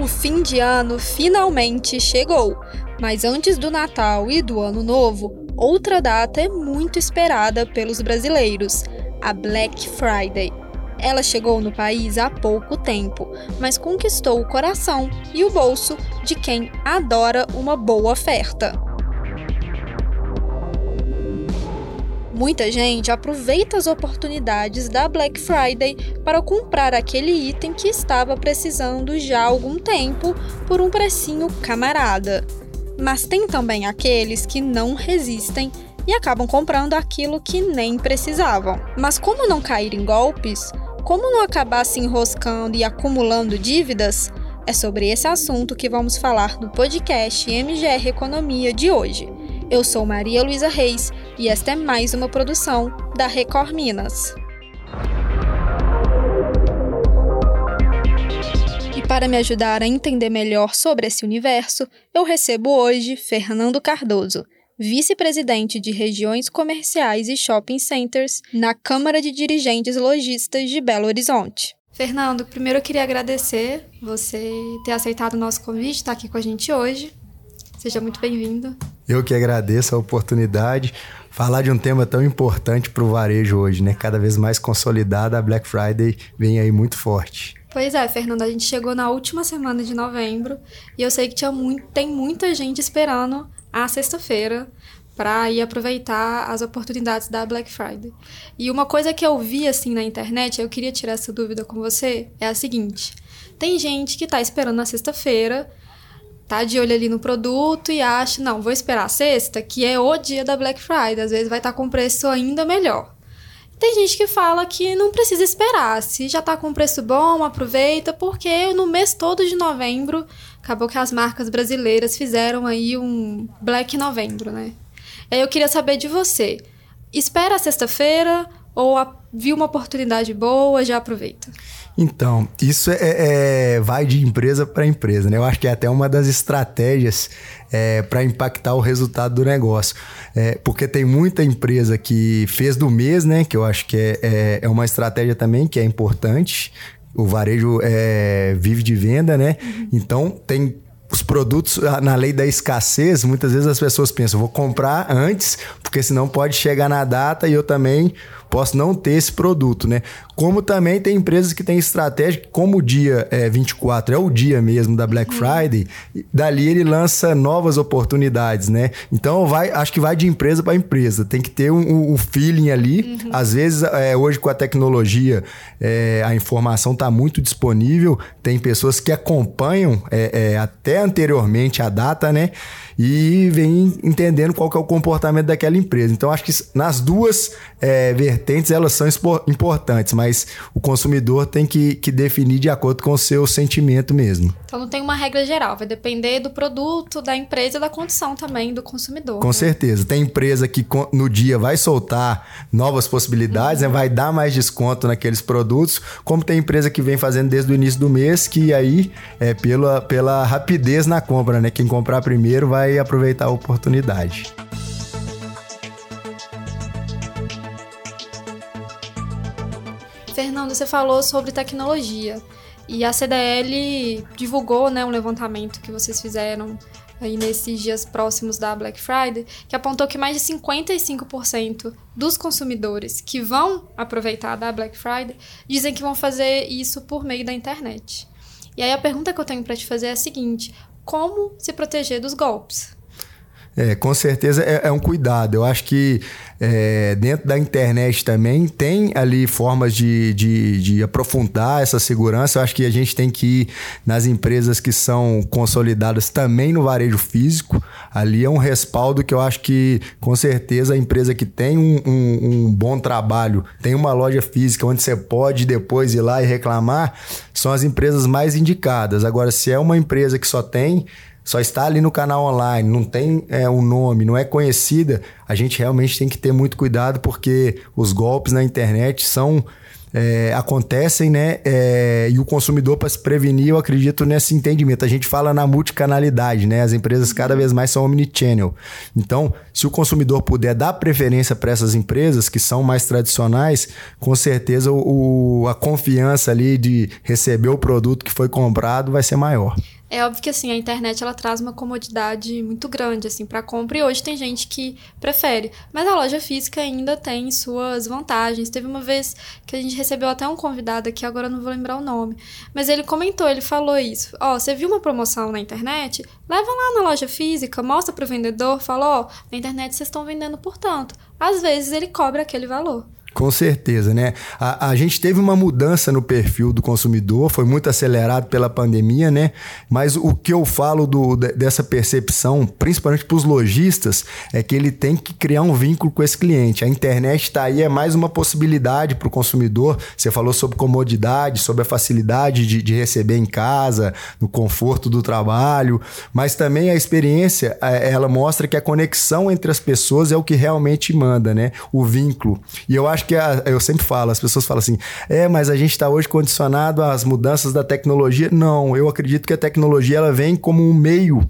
O fim de ano finalmente chegou, mas antes do Natal e do Ano Novo, outra data é muito esperada pelos brasileiros: a Black Friday. Ela chegou no país há pouco tempo, mas conquistou o coração e o bolso de quem adora uma boa oferta. Muita gente aproveita as oportunidades da Black Friday para comprar aquele item que estava precisando já há algum tempo por um precinho camarada. Mas tem também aqueles que não resistem e acabam comprando aquilo que nem precisavam. Mas como não cair em golpes? Como não acabar se enroscando e acumulando dívidas? É sobre esse assunto que vamos falar no podcast MGR Economia de hoje. Eu sou Maria Luísa Reis e esta é mais uma produção da Record Minas. E para me ajudar a entender melhor sobre esse universo, eu recebo hoje Fernando Cardoso, vice-presidente de regiões comerciais e shopping centers na Câmara de Dirigentes Logistas de Belo Horizonte. Fernando, primeiro eu queria agradecer você ter aceitado o nosso convite, estar aqui com a gente hoje. Seja muito bem-vindo. Eu que agradeço a oportunidade. Falar de um tema tão importante para o varejo hoje, né? Cada vez mais consolidada, a Black Friday vem aí muito forte. Pois é, Fernanda, a gente chegou na última semana de novembro e eu sei que tinha muito, tem muita gente esperando a sexta-feira para ir aproveitar as oportunidades da Black Friday. E uma coisa que eu vi assim na internet, eu queria tirar essa dúvida com você, é a seguinte: tem gente que está esperando na sexta-feira tá de olho ali no produto e acha, não, vou esperar a sexta, que é o dia da Black Friday, às vezes vai estar tá com preço ainda melhor. Tem gente que fala que não precisa esperar, se já tá com preço bom, aproveita, porque no mês todo de novembro acabou que as marcas brasileiras fizeram aí um Black Novembro, né? Eu queria saber de você. Espera a sexta-feira ou a, viu uma oportunidade boa, já aproveita? Então, isso é, é vai de empresa para empresa, né? Eu acho que é até uma das estratégias é, para impactar o resultado do negócio. É, porque tem muita empresa que fez do mês, né? Que eu acho que é, é, é uma estratégia também que é importante. O varejo é, vive de venda, né? Uhum. Então, tem os produtos, na lei da escassez, muitas vezes as pessoas pensam, vou comprar antes, porque senão pode chegar na data e eu também posso não ter esse produto, né? Como também tem empresas que têm estratégia, como o dia é, 24 é o dia mesmo da Black uhum. Friday, dali ele lança novas oportunidades, né? Então vai, acho que vai de empresa para empresa, tem que ter um, um feeling ali. Uhum. Às vezes, é, hoje com a tecnologia, é, a informação está muito disponível, tem pessoas que acompanham é, é, até anteriormente a data, né? e vem entendendo qual que é o comportamento daquela empresa. Então, acho que nas duas é, vertentes elas são importantes, mas o consumidor tem que, que definir de acordo com o seu sentimento mesmo. Então, não tem uma regra geral, vai depender do produto, da empresa e da condição também do consumidor. Com né? certeza. Tem empresa que no dia vai soltar novas possibilidades, uhum. né? vai dar mais desconto naqueles produtos, como tem empresa que vem fazendo desde o início do mês, que aí é pela, pela rapidez na compra, né? Quem comprar primeiro vai aproveitar a oportunidade. Você falou sobre tecnologia e a CDL divulgou né, um levantamento que vocês fizeram aí nesses dias próximos da Black Friday, que apontou que mais de 55% dos consumidores que vão aproveitar da Black Friday dizem que vão fazer isso por meio da internet. E aí a pergunta que eu tenho para te fazer é a seguinte: como se proteger dos golpes. É, com certeza é, é, um cuidado. Eu acho que é, dentro da internet também tem ali formas de, de, de, aprofundar essa segurança. Eu acho que a gente tem que ir nas empresas que são consolidadas também no varejo físico. Ali é um respaldo que eu acho que, com certeza, a empresa que tem um, um, um bom trabalho, tem uma loja física onde você pode depois ir lá e reclamar, são as empresas mais indicadas. Agora, se é uma empresa que só tem só está ali no canal online, não tem é, um nome, não é conhecida, a gente realmente tem que ter muito cuidado porque os golpes na internet são é, acontecem, né? É, e o consumidor, para se prevenir, eu acredito nesse entendimento. A gente fala na multicanalidade, né? As empresas cada vez mais são omnichannel. Então, se o consumidor puder dar preferência para essas empresas que são mais tradicionais, com certeza o, a confiança ali de receber o produto que foi comprado vai ser maior. É óbvio que assim, a internet ela traz uma comodidade muito grande assim para compra e hoje tem gente que prefere, mas a loja física ainda tem suas vantagens. Teve uma vez que a gente recebeu até um convidado aqui, agora não vou lembrar o nome, mas ele comentou, ele falou isso: "Ó, oh, você viu uma promoção na internet? Leva lá na loja física, mostra pro vendedor, fala: "Ó, oh, na internet vocês estão vendendo por tanto". Às vezes ele cobra aquele valor. Com certeza, né? A, a gente teve uma mudança no perfil do consumidor, foi muito acelerado pela pandemia, né? Mas o que eu falo do, dessa percepção, principalmente para os lojistas, é que ele tem que criar um vínculo com esse cliente. A internet está aí, é mais uma possibilidade para o consumidor. Você falou sobre comodidade, sobre a facilidade de, de, receber em casa, no conforto do trabalho, mas também a experiência, é, ela mostra que a conexão entre as pessoas é o que realmente manda, né? O vínculo. E eu acho acho que a, eu sempre falo, as pessoas falam assim, é, mas a gente está hoje condicionado às mudanças da tecnologia. Não, eu acredito que a tecnologia ela vem como um meio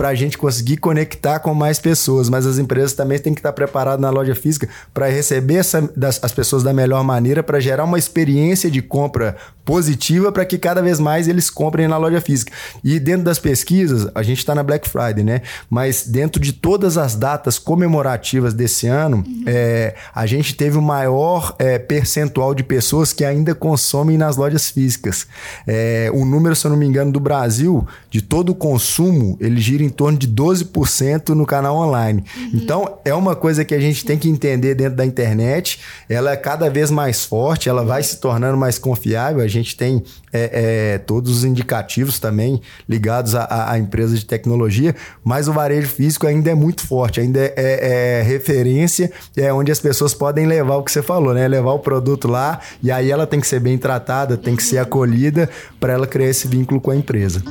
para a gente conseguir conectar com mais pessoas. Mas as empresas também têm que estar preparadas na loja física para receber essa, das, as pessoas da melhor maneira, para gerar uma experiência de compra positiva para que cada vez mais eles comprem na loja física. E dentro das pesquisas, a gente está na Black Friday, né? Mas dentro de todas as datas comemorativas desse ano, uhum. é, a gente teve o maior é, percentual de pessoas que ainda consomem nas lojas físicas. É, o número, se eu não me engano, do Brasil, de todo o consumo, ele gira em torno de 12% no canal online. Uhum. Então, é uma coisa que a gente tem que entender dentro da internet. Ela é cada vez mais forte, ela vai se tornando mais confiável. A gente tem é, é, todos os indicativos também ligados a, a, empresas de tecnologia, mas o varejo físico ainda é muito forte, ainda é, é, é, referência, é onde as pessoas podem levar o que você falou, né? Levar o produto lá e aí ela tem que ser bem tratada, tem que ser acolhida para ela criar esse vínculo com a empresa.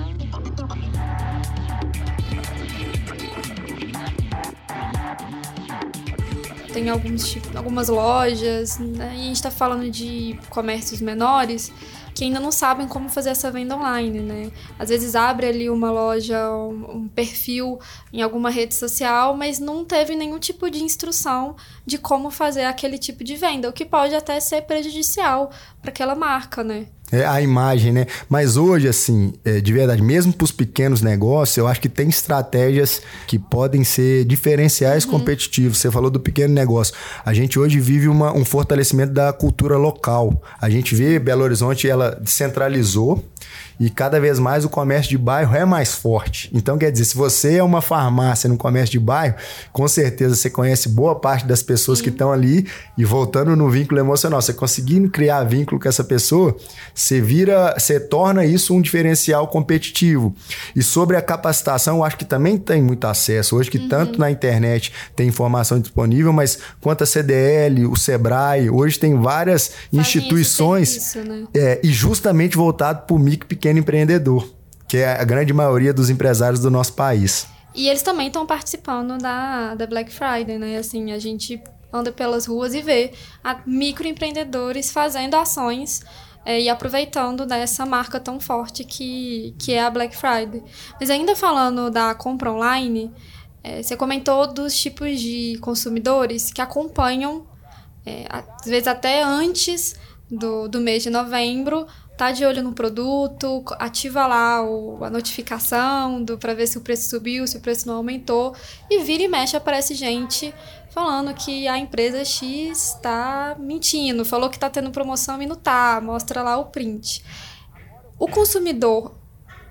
Tem alguns, algumas lojas, né? e a gente está falando de comércios menores que ainda não sabem como fazer essa venda online, né? Às vezes abre ali uma loja, um, um perfil em alguma rede social, mas não teve nenhum tipo de instrução de como fazer aquele tipo de venda, o que pode até ser prejudicial para aquela marca, né? É a imagem, né? Mas hoje, assim, é, de verdade, mesmo para os pequenos negócios, eu acho que tem estratégias que podem ser diferenciais uhum. competitivos. Você falou do pequeno negócio. A gente hoje vive uma, um fortalecimento da cultura local. A gente vê Belo Horizonte, ela descentralizou e cada vez mais o comércio de bairro é mais forte. Então, quer dizer, se você é uma farmácia no comércio de bairro, com certeza você conhece boa parte das pessoas Sim. que estão ali. E voltando no vínculo emocional, você conseguindo criar vínculo com essa pessoa, você vira, você torna isso um diferencial competitivo. E sobre a capacitação, eu acho que também tem muito acesso. Hoje que uhum. tanto na internet tem informação disponível, mas quanto a CDL, o Sebrae, hoje tem várias Fazem instituições serviço, né? é, e justamente voltado para o micro pequeno empreendedor, que é a grande maioria dos empresários do nosso país. E eles também estão participando da, da Black Friday, né? Assim, a gente anda pelas ruas e vê microempreendedores fazendo ações é, e aproveitando dessa marca tão forte que, que é a Black Friday. Mas ainda falando da compra online, é, você comentou dos tipos de consumidores que acompanham, é, às vezes até antes do, do mês de novembro, tá de olho no produto, ativa lá o, a notificação para ver se o preço subiu, se o preço não aumentou, e vira e mexe aparece gente falando que a empresa X está mentindo, falou que está tendo promoção e não tá, mostra lá o print. O consumidor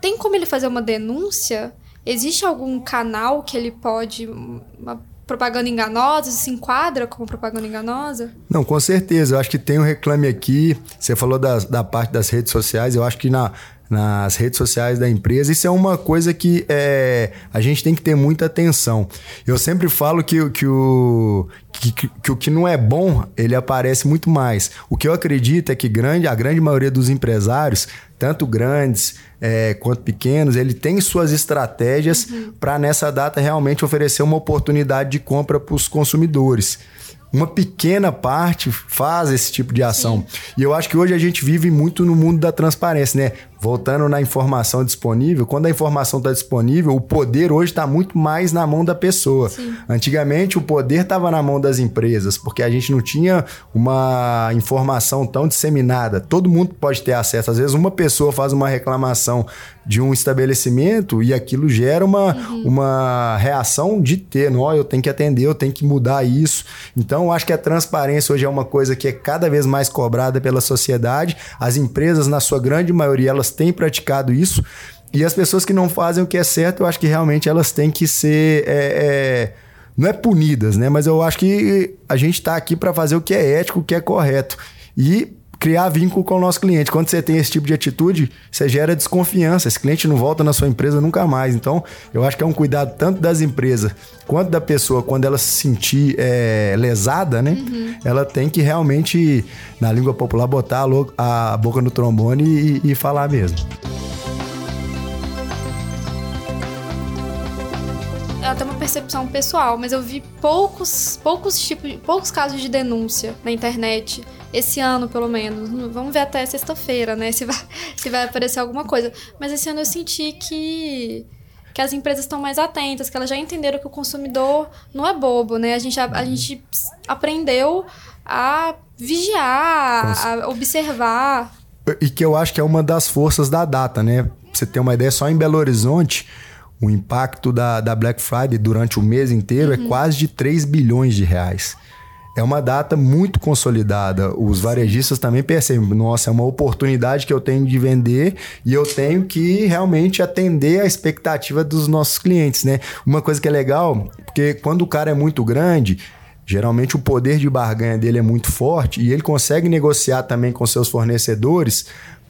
tem como ele fazer uma denúncia? Existe algum canal que ele pode uma propaganda enganosa? se enquadra como propaganda enganosa? Não, com certeza. Eu acho que tem um reclame aqui. Você falou da, da parte das redes sociais. Eu acho que na, nas redes sociais da empresa. Isso é uma coisa que é, a gente tem que ter muita atenção. Eu sempre falo que, que, o, que, que, que, o que não é bom, ele aparece muito mais. O que eu acredito é que grande, a grande maioria dos empresários, tanto grandes é, quanto pequenos, ele tem suas estratégias uhum. para nessa data realmente oferecer uma oportunidade de compra para os consumidores. uma pequena parte faz esse tipo de ação. Sim. E eu acho que hoje a gente vive muito no mundo da transparência, né? Voltando na informação disponível, quando a informação está disponível, o poder hoje está muito mais na mão da pessoa. Sim. Antigamente, o poder estava na mão das empresas, porque a gente não tinha uma informação tão disseminada. Todo mundo pode ter acesso. Às vezes, uma pessoa faz uma reclamação de um estabelecimento e aquilo gera uma, uhum. uma reação de ter, não, eu tenho que atender, eu tenho que mudar isso. Então, eu acho que a transparência hoje é uma coisa que é cada vez mais cobrada pela sociedade. As empresas, na sua grande maioria, elas têm praticado isso. E as pessoas que não fazem o que é certo, eu acho que realmente elas têm que ser. É, é, não é punidas, né? Mas eu acho que a gente está aqui para fazer o que é ético, o que é correto. E criar vínculo com o nosso cliente. Quando você tem esse tipo de atitude, você gera desconfiança. Esse cliente não volta na sua empresa nunca mais. Então, eu acho que é um cuidado tanto das empresas quanto da pessoa, quando ela se sentir é, lesada, né? Uhum. Ela tem que realmente, na língua popular, botar a, boca no trombone e, e falar mesmo. ela tem uma percepção pessoal, mas eu vi poucos, poucos tipos, poucos casos de denúncia na internet esse ano, pelo menos. Vamos ver até sexta-feira, né? Se vai, se vai aparecer alguma coisa. Mas esse ano eu senti que que as empresas estão mais atentas, que elas já entenderam que o consumidor não é bobo, né? A gente, a, a gente aprendeu a vigiar, a observar. E que eu acho que é uma das forças da data, né? Pra você ter uma ideia, só em Belo Horizonte, o impacto da, da Black Friday durante o mês inteiro é uhum. é quase de 3 bilhões de reais é uma data muito consolidada. Os varejistas também percebem, nossa, é uma oportunidade que eu tenho de vender e eu tenho que realmente atender a expectativa dos nossos clientes, né? Uma coisa que é legal, porque quando o cara é muito grande, geralmente o poder de barganha dele é muito forte e ele consegue negociar também com seus fornecedores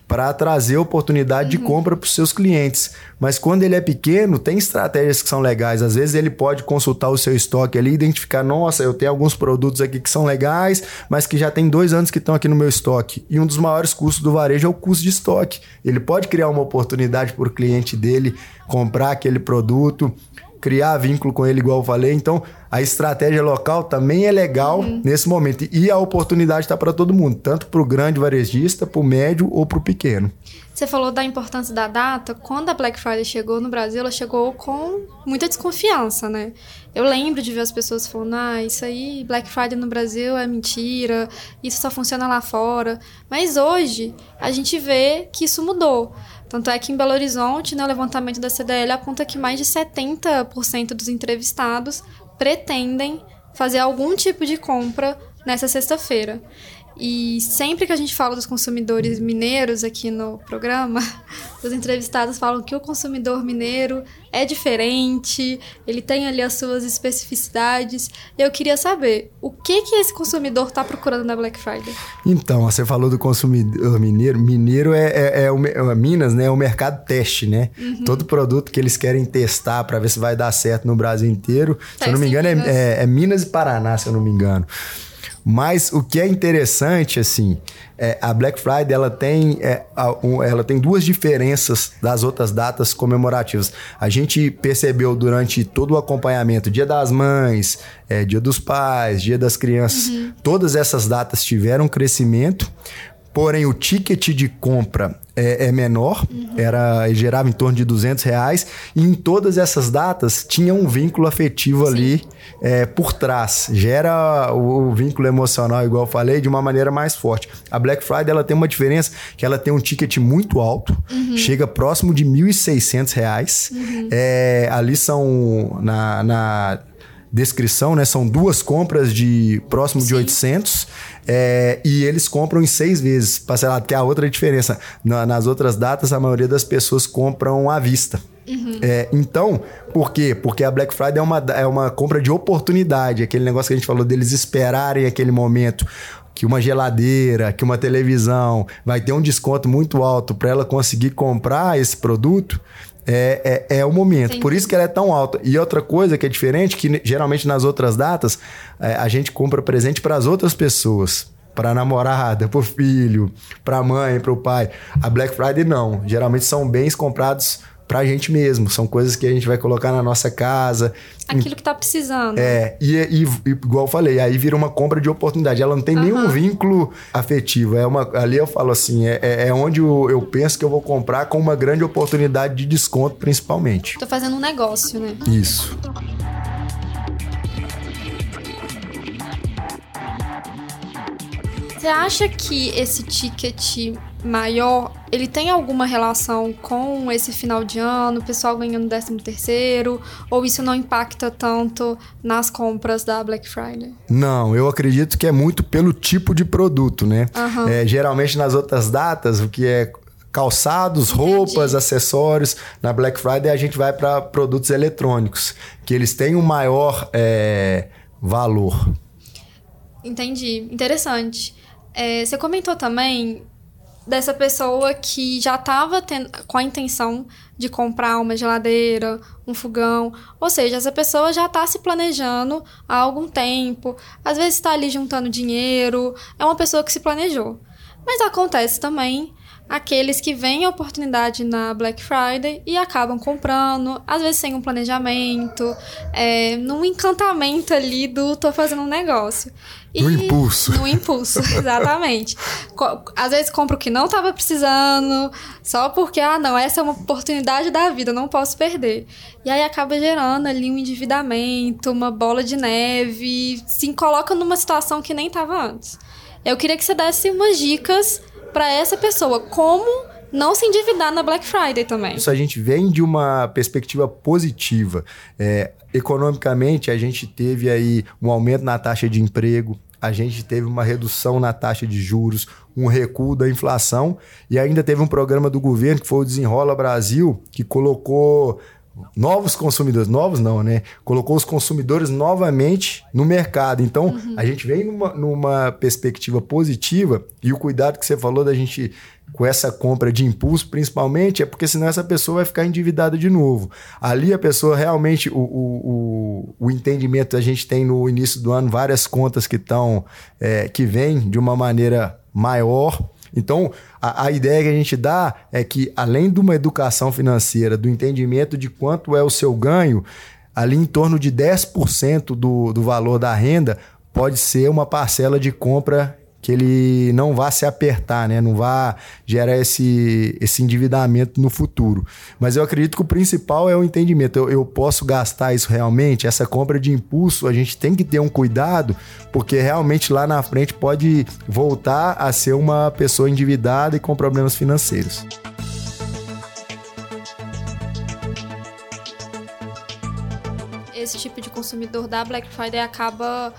para trazer oportunidade uhum. de compra para os seus clientes. Mas quando ele é pequeno, tem estratégias que são legais. Às vezes ele pode consultar o seu estoque ali, identificar, nossa, eu tenho alguns produtos aqui que são legais, mas que já tem dois anos que estão aqui no meu estoque. E um dos maiores custos do varejo é o custo de estoque. Ele pode criar uma oportunidade para o cliente dele comprar aquele produto criar vínculo com ele, igual eu falei. Então, a estratégia local também é legal uhum. nesse momento. E a oportunidade está para todo mundo, tanto para o grande varejista, para o médio ou para o pequeno. Você falou da importância da data. Quando a Black Friday chegou no Brasil, ela chegou com muita desconfiança, né? Eu lembro de ver as pessoas falando: ah, isso aí, Black Friday no Brasil é mentira, isso só funciona lá fora. Mas hoje, a gente vê que isso mudou. Tanto é que em Belo Horizonte, né, o levantamento da CDL aponta que mais de 70% dos entrevistados pretendem fazer algum tipo de compra nessa sexta-feira. E sempre que a gente fala dos consumidores mineiros aqui no programa, os entrevistados falam que o consumidor mineiro é diferente, ele tem ali as suas especificidades. Eu queria saber o que que esse consumidor está procurando na Black Friday. Então, você falou do consumidor mineiro. Mineiro é, é, é, o, é Minas, né? É o mercado teste, né? Uhum. Todo produto que eles querem testar para ver se vai dar certo no Brasil inteiro. Teste se eu não me engano, é, é, é Minas e Paraná, se eu não me engano. Mas o que é interessante, assim, é, a Black Friday ela tem, é, a, um, ela tem duas diferenças das outras datas comemorativas. A gente percebeu durante todo o acompanhamento, Dia das Mães, é, Dia dos Pais, Dia das Crianças, uhum. todas essas datas tiveram crescimento, porém o ticket de compra é, é menor, uhum. era gerava em torno de 200 reais, e em todas essas datas tinha um vínculo afetivo Sim. ali é, por trás. Gera o, o, vínculo emocional, igual eu falei, de uma maneira mais forte. A Black Friday ela tem uma diferença que ela tem um ticket muito alto, uhum. chega próximo de 1.600 reais. Uhum. É, ali são na, na descrição, né? São duas compras de próximo Sim. de 800 é, e eles compram em seis vezes parcelado, que é a outra diferença. Na, nas outras datas, a maioria das pessoas compram à vista. Uhum. É, então, por quê? Porque a Black Friday é uma, é uma compra de oportunidade, aquele negócio que a gente falou deles esperarem aquele momento que uma geladeira, que uma televisão vai ter um desconto muito alto para ela conseguir comprar esse produto é, é, é o momento. Sim. Por isso que ela é tão alta. E outra coisa que é diferente, que geralmente nas outras datas, é, a gente compra presente para as outras pessoas. Para a namorada, para o filho, para a mãe, para o pai. A Black Friday não. Geralmente são bens comprados para a gente mesmo. São coisas que a gente vai colocar na nossa casa. Aquilo que está precisando. É, e, e, igual eu falei, aí vira uma compra de oportunidade. Ela não tem uhum. nenhum vínculo afetivo. É uma, ali eu falo assim, é, é, é onde eu, eu, penso que eu vou comprar com uma grande oportunidade de desconto, principalmente. Tô fazendo um negócio, né? Isso. Você acha que esse ticket maior, ele tem alguma relação com esse final de ano, o pessoal ganhando 13 terceiro, ou isso não impacta tanto nas compras da Black Friday? Não, eu acredito que é muito pelo tipo de produto, né? Uhum. É, geralmente nas outras datas, o que é calçados, Entendi. roupas, acessórios. Na Black Friday a gente vai para produtos eletrônicos, que eles têm um maior é, valor. Entendi. Interessante. É, você comentou também dessa pessoa que já estava com a intenção de comprar uma geladeira, um fogão. Ou seja, essa pessoa já está se planejando há algum tempo. Às vezes está ali juntando dinheiro. É uma pessoa que se planejou. Mas acontece também aqueles que veem a oportunidade na Black Friday e acabam comprando, às vezes sem um planejamento, é, num encantamento ali do tô fazendo um negócio. E, no impulso. No impulso, exatamente. Às vezes compra o que não estava precisando, só porque, ah, não, essa é uma oportunidade da vida, não posso perder. E aí acaba gerando ali um endividamento, uma bola de neve, se coloca numa situação que nem estava antes. Eu queria que você desse umas dicas para essa pessoa. Como não se endividar na Black Friday também. Isso a gente vem de uma perspectiva positiva. É, economicamente, a gente teve aí um aumento na taxa de emprego, a gente teve uma redução na taxa de juros, um recuo da inflação e ainda teve um programa do governo que foi o Desenrola Brasil, que colocou novos consumidores, novos não, né? Colocou os consumidores novamente no mercado. Então, uhum. a gente vem numa, numa perspectiva positiva e o cuidado que você falou da gente com essa compra de impulso, principalmente, é porque senão essa pessoa vai ficar endividada de novo. Ali a pessoa realmente, o, o, o, o entendimento, a gente tem no início do ano várias contas que estão, é, que vêm de uma maneira maior, então, a, a, ideia que a gente dá é que, além de uma educação financeira, do entendimento de quanto é o seu ganho, ali em torno de 10% do, do valor da renda pode ser uma parcela de compra que ele não vá se apertar, né? não vá gerar esse, esse endividamento no futuro. Mas eu acredito que o principal é o entendimento. Eu, eu posso gastar isso realmente? Essa compra de impulso, a gente tem que ter um cuidado, porque realmente lá na frente pode voltar a ser uma pessoa endividada e com problemas financeiros. Esse tipo de consumidor da Black Friday acaba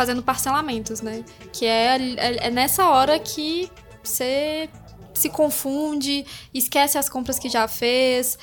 fazendo parcelamentos, né? Que é, é, é nessa hora que você se confunde, esquece as compras que já fez,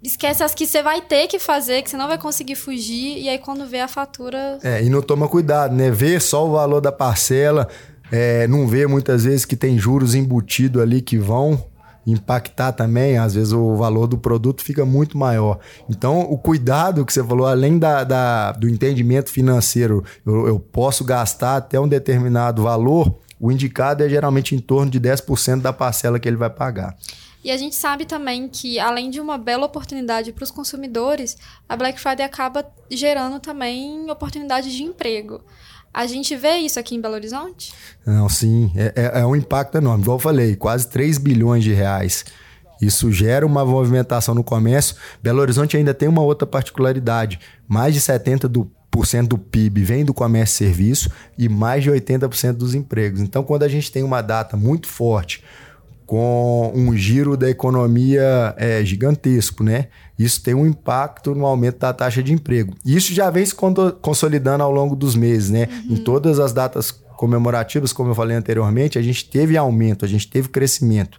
esquece as que você vai ter que fazer, que você não vai conseguir fugir, e aí quando vê a fatura. É, e não toma cuidado, né? Vê só o valor da parcela, é, não vê muitas vezes que tem juros embutidos ali que vão impactar também, às vezes o valor do produto fica muito maior. Então, o cuidado que você falou, além da, da do entendimento financeiro, eu, eu, posso gastar até um determinado valor, o indicado é geralmente em torno de 10% da parcela que ele vai pagar. E a gente sabe também que, além de uma bela oportunidade para os consumidores, a Black Friday acaba gerando também oportunidades de emprego. A gente vê isso aqui em Belo Horizonte? Não, sim. É, é, é um impacto enorme. Igual eu falei, quase 3 bilhões de reais. Isso gera uma movimentação no comércio. Belo Horizonte ainda tem uma outra particularidade. Mais de 70% do, por cento do PIB vem do comércio e serviço e mais de 80% dos empregos. Então, quando a gente tem uma data muito forte, com um giro da economia é, gigantesco, né? Isso tem um impacto no aumento da taxa de emprego. Isso já vem se consolidando ao longo dos meses, né? Uhum. Em todas as datas comemorativas, como eu falei anteriormente, a gente teve aumento, a gente teve crescimento.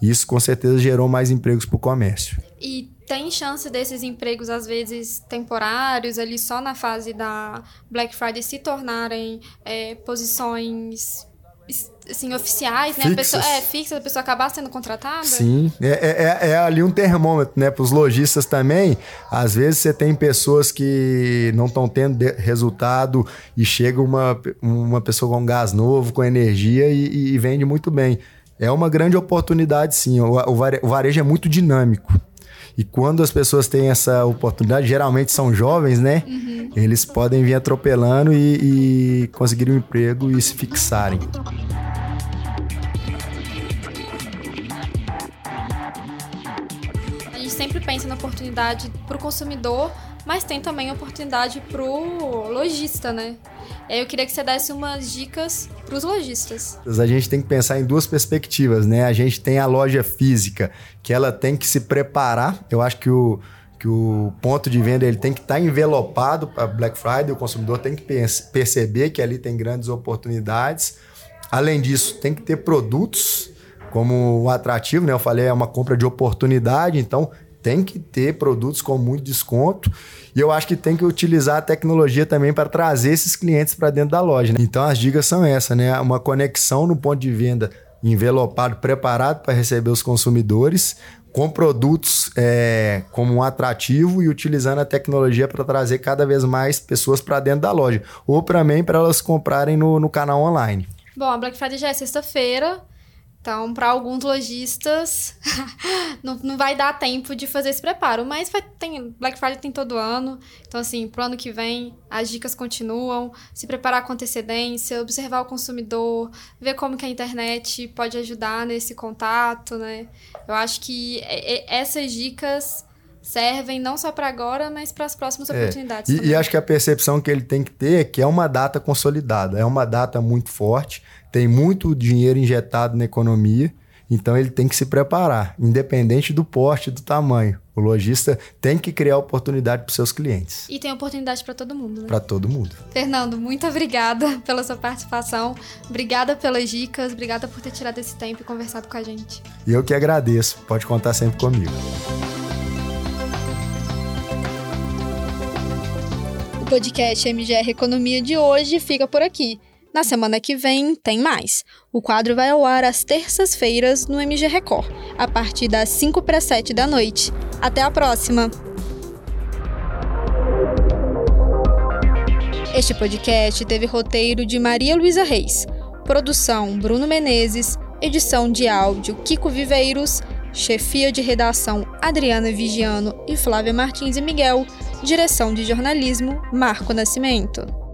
Isso com certeza gerou mais empregos para o comércio. E tem chance desses empregos, às vezes temporários, ali só na fase da Black Friday, se tornarem é, posições assim, oficiais, né? Fixas. A pessoa, é, fixa, a pessoa acabar sendo contratada? Sim, é, é, é, é ali um termômetro, né? Para os lojistas também, às vezes você tem pessoas que não estão tendo resultado e chega uma, uma pessoa com gás novo, com energia e, e vende muito bem. É uma grande oportunidade, sim. O, o varejo é muito dinâmico. E quando as pessoas têm essa oportunidade, geralmente são jovens, né? Uhum. Eles podem vir atropelando e, e conseguir um emprego e se fixarem. A gente sempre pensa na oportunidade para o consumidor, mas tem também oportunidade para o lojista, né? Eu queria que você desse umas dicas para os lojistas. A gente tem que pensar em duas perspectivas, né? A gente tem a loja física, que ela tem que se preparar. Eu acho que o, que o ponto de venda ele tem que estar tá envelopado para Black Friday, o consumidor tem que perceber que ali tem grandes oportunidades. Além disso, tem que ter produtos como o atrativo, né? Eu falei, é uma compra de oportunidade, então tem que ter produtos com muito desconto e eu acho que tem que utilizar a tecnologia também para trazer esses clientes para dentro da loja. Né? Então as dicas são essas, né? Uma conexão no ponto de venda envelopado, preparado para receber os consumidores, com produtos é, como um atrativo e utilizando a tecnologia para trazer cada vez mais pessoas para dentro da loja. Ou para mim, para elas comprarem no, no canal online. Bom, a Black Friday já é sexta-feira. Então, para alguns lojistas, não, não vai dar tempo de fazer esse preparo. Mas vai, tem, Black Friday tem todo ano. Então, assim, pro ano que vem, as dicas continuam. Se preparar com antecedência, observar o consumidor, ver como que a internet pode ajudar nesse contato, né? Eu acho que essas dicas servem não só para agora, mas para as próximas é. oportunidades. E, e, acho que a percepção que ele tem que ter é que é uma data consolidada, é uma data muito forte tem muito dinheiro injetado na economia, então ele tem que se preparar, independente do porte, do tamanho. O lojista tem que criar oportunidade para seus clientes. E tem oportunidade para todo mundo, né? Para todo mundo. Fernando, muito obrigada pela sua participação. Obrigada pelas dicas, obrigada por ter tirado esse tempo e conversado com a gente. E eu que agradeço. Pode contar sempre comigo. O podcast MGR Economia de hoje fica por aqui. Na semana que vem tem mais. O quadro vai ao ar às terças-feiras no MG Record, a partir das 5 para 7 da noite. Até a próxima! Este podcast teve roteiro de Maria Luísa Reis, produção Bruno Menezes, edição de áudio Kiko Viveiros, chefia de redação Adriana Vigiano e Flávia Martins e Miguel, direção de jornalismo Marco Nascimento.